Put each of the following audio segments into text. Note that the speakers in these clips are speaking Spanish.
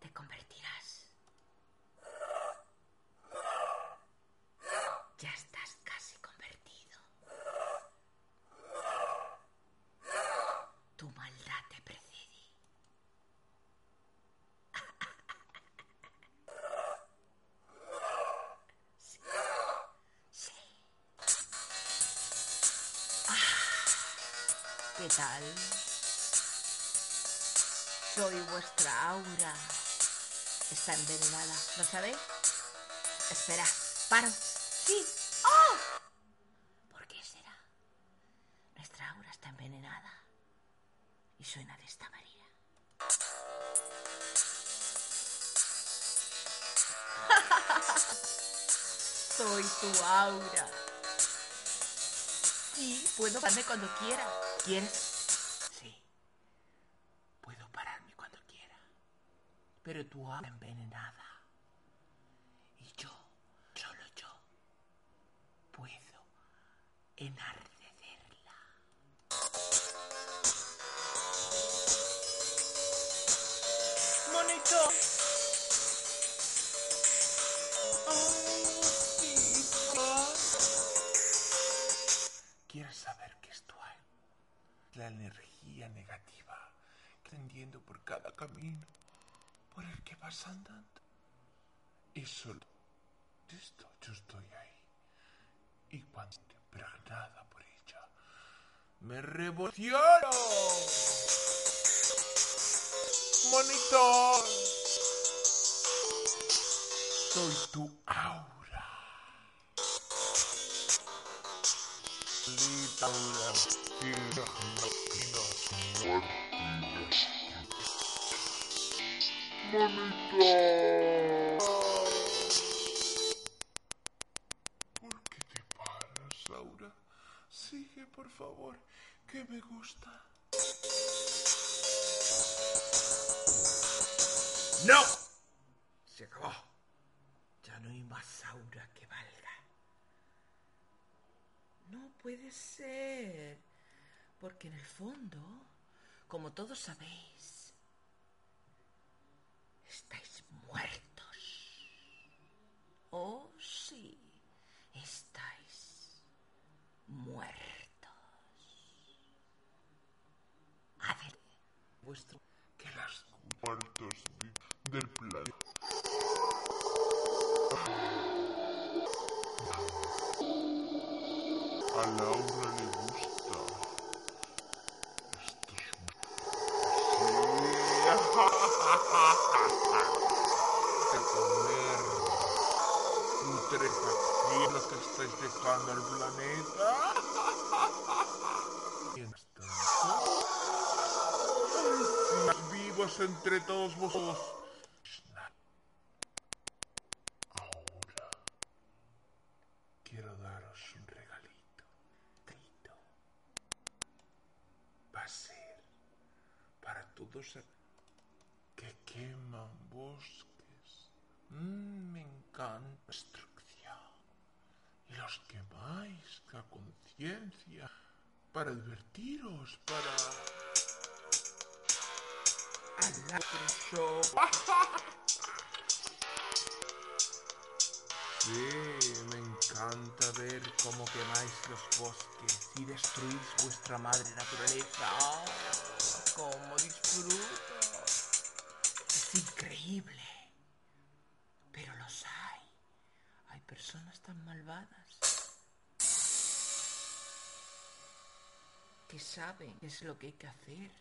Te convertirás. Ya estás casi convertido. Tu maldad te precede. Sí. Sí. ¿Qué tal? Soy vuestra aura. Está envenenada, ¿lo sabéis? Espera, paro. Sí. ¡Oh! ¿Por qué será? Nuestra aura está envenenada. Y suena de esta manera. Soy tu aura. Sí, puedo pararme cuando quiera. ¿Quieres? Sí. Puedo pararme cuando quiera. Pero tu aura envenenada. Y yo, solo yo, puedo enardecerla. ¡Monito! Y solo esto yo estoy ahí. Y cuando impregnada por ella, me revoluciono. ¡Monitor! Soy tu aura. Maldita aura. ¡Monitor! ¿Por qué te paras, Aura? Sigue, por favor, que me gusta. ¡No! Se acabó. Ya no hay más aura que valga. No puede ser. Porque en el fondo, como todos sabéis, A Laura le gusta. Estos De comer putrefacción lo que estáis dejando al planeta. Mientras tanto, vivos entre todos vosotros. Que queman bosques. Mm, me encanta la destrucción. Y los quemáis a conciencia para advertiros, para... Sí, me encanta ver cómo quemáis los bosques y destruís vuestra madre naturaleza. ¡Cómo disfruto! Es increíble. Pero los hay. Hay personas tan malvadas que saben qué es lo que hay que hacer.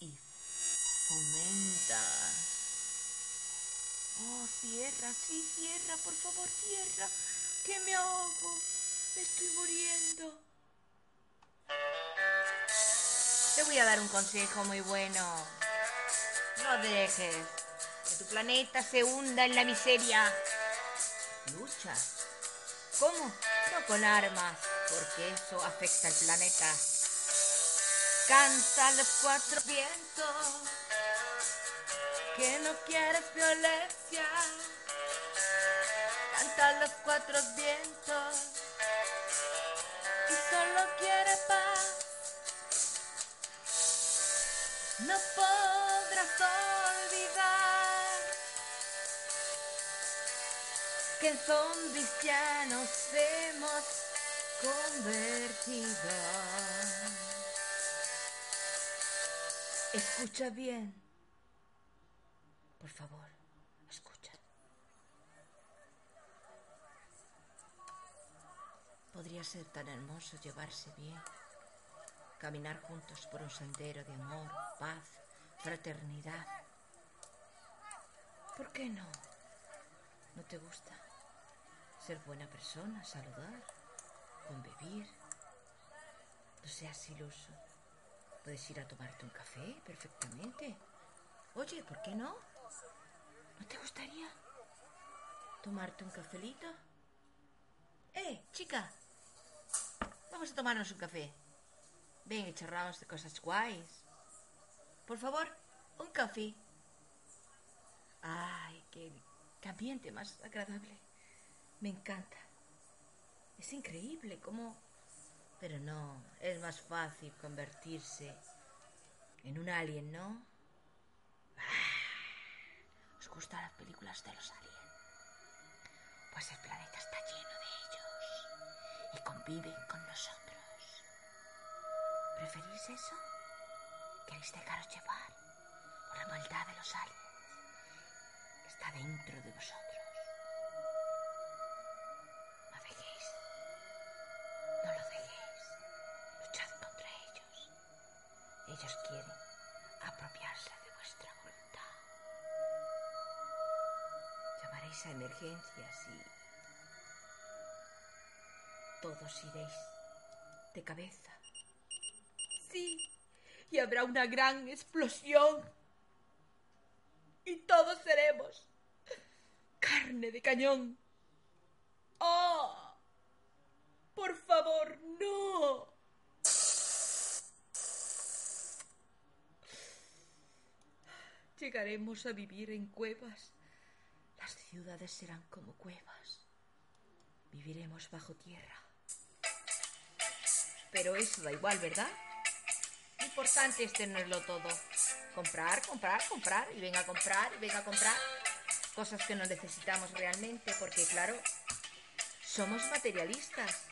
Y fomentan. Oh, cierra, sí, cierra, por favor, cierra. Que me ahogo. Me estoy muriendo. Te voy a dar un consejo muy bueno. No dejes que tu planeta se hunda en la miseria. Lucha. ¿Cómo? No con armas, porque eso afecta al planeta. Canta a los cuatro vientos que no quieres violencia. Canta a los cuatro vientos solo quiere paz. No podrás olvidar que en zombies ya nos hemos convertido. Escucha bien. Por favor, escucha. Podría ser tan hermoso llevarse bien, caminar juntos por un sendero de amor, paz, fraternidad. ¿Por qué no? ¿No te gusta? Ser buena persona, saludar, convivir. No seas iluso. Puedes ir a tomarte un café perfectamente. Oye, ¿por qué no? ¿No te gustaría tomarte un cafelito? ¡Eh, chica! Vamos a tomarnos un café. Ven y charlamos de cosas guays. Por favor, un café. Ay, qué, qué ambiente más agradable. Me encanta. Es increíble cómo... Pero no, es más fácil convertirse en un alien, ¿no? Ah, ¿Os gustan las películas de los aliens? Pues el planeta está lleno de ellos y conviven con nosotros. ¿Preferís eso? ¿Queréis dejaros llevar por la maldad de los aliens está dentro de vosotros? No dejéis, no lo dejéis. Luchad contra ellos. Ellos quieren apropiarse de vuestra voluntad. Llamaréis a emergencias y todos iréis de cabeza. Sí, y habrá una gran explosión. Y todos seremos carne de cañón. ¡Oh! Por favor, no. Llegaremos a vivir en cuevas. Las ciudades serán como cuevas. Viviremos bajo tierra. Pero eso da igual, ¿verdad? Lo importante es tenerlo todo. Comprar, comprar, comprar. Y venga a comprar, venga a comprar. Cosas que no necesitamos realmente, porque claro, somos materialistas.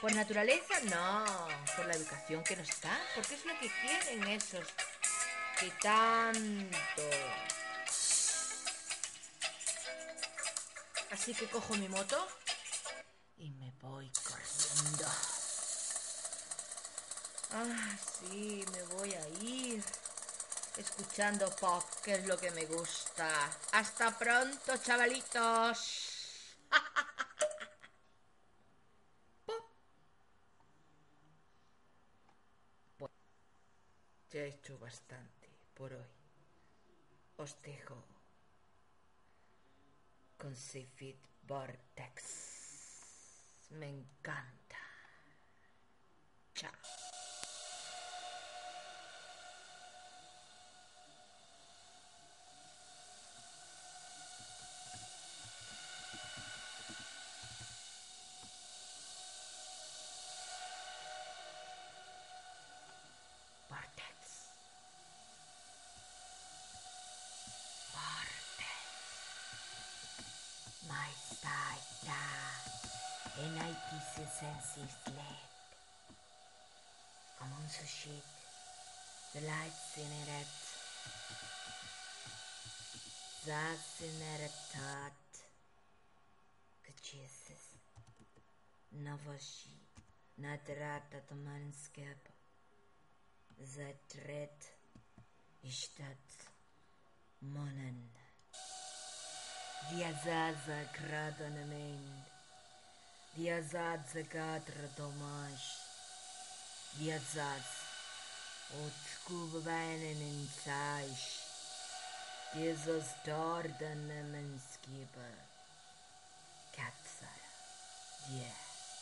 ¿Por naturaleza? No. Por la educación que nos da. Porque es lo que quieren esos que tanto. Así que cojo mi moto y me voy corriendo. Ah, sí, me voy a ir. Escuchando pop, que es lo que me gusta. Hasta pronto, chavalitos. Pop. Bueno, ya he hecho bastante por hoy. Os dejo con Seyfried Vortex. Me encanta. Chao. My spider. NIT senses led. Come on, Sushit. The lights in it. That's in it thought. Jesus. Navashi. Nadrata Tamanskep. Zatret. Ishtat. Monen. Die Azaza Kratanamend, Die Azaza Katra Tomash, Die Azaz, Otskuba Weinen in Zeish, Jesus Dordanamend Skipper, Katsara, Die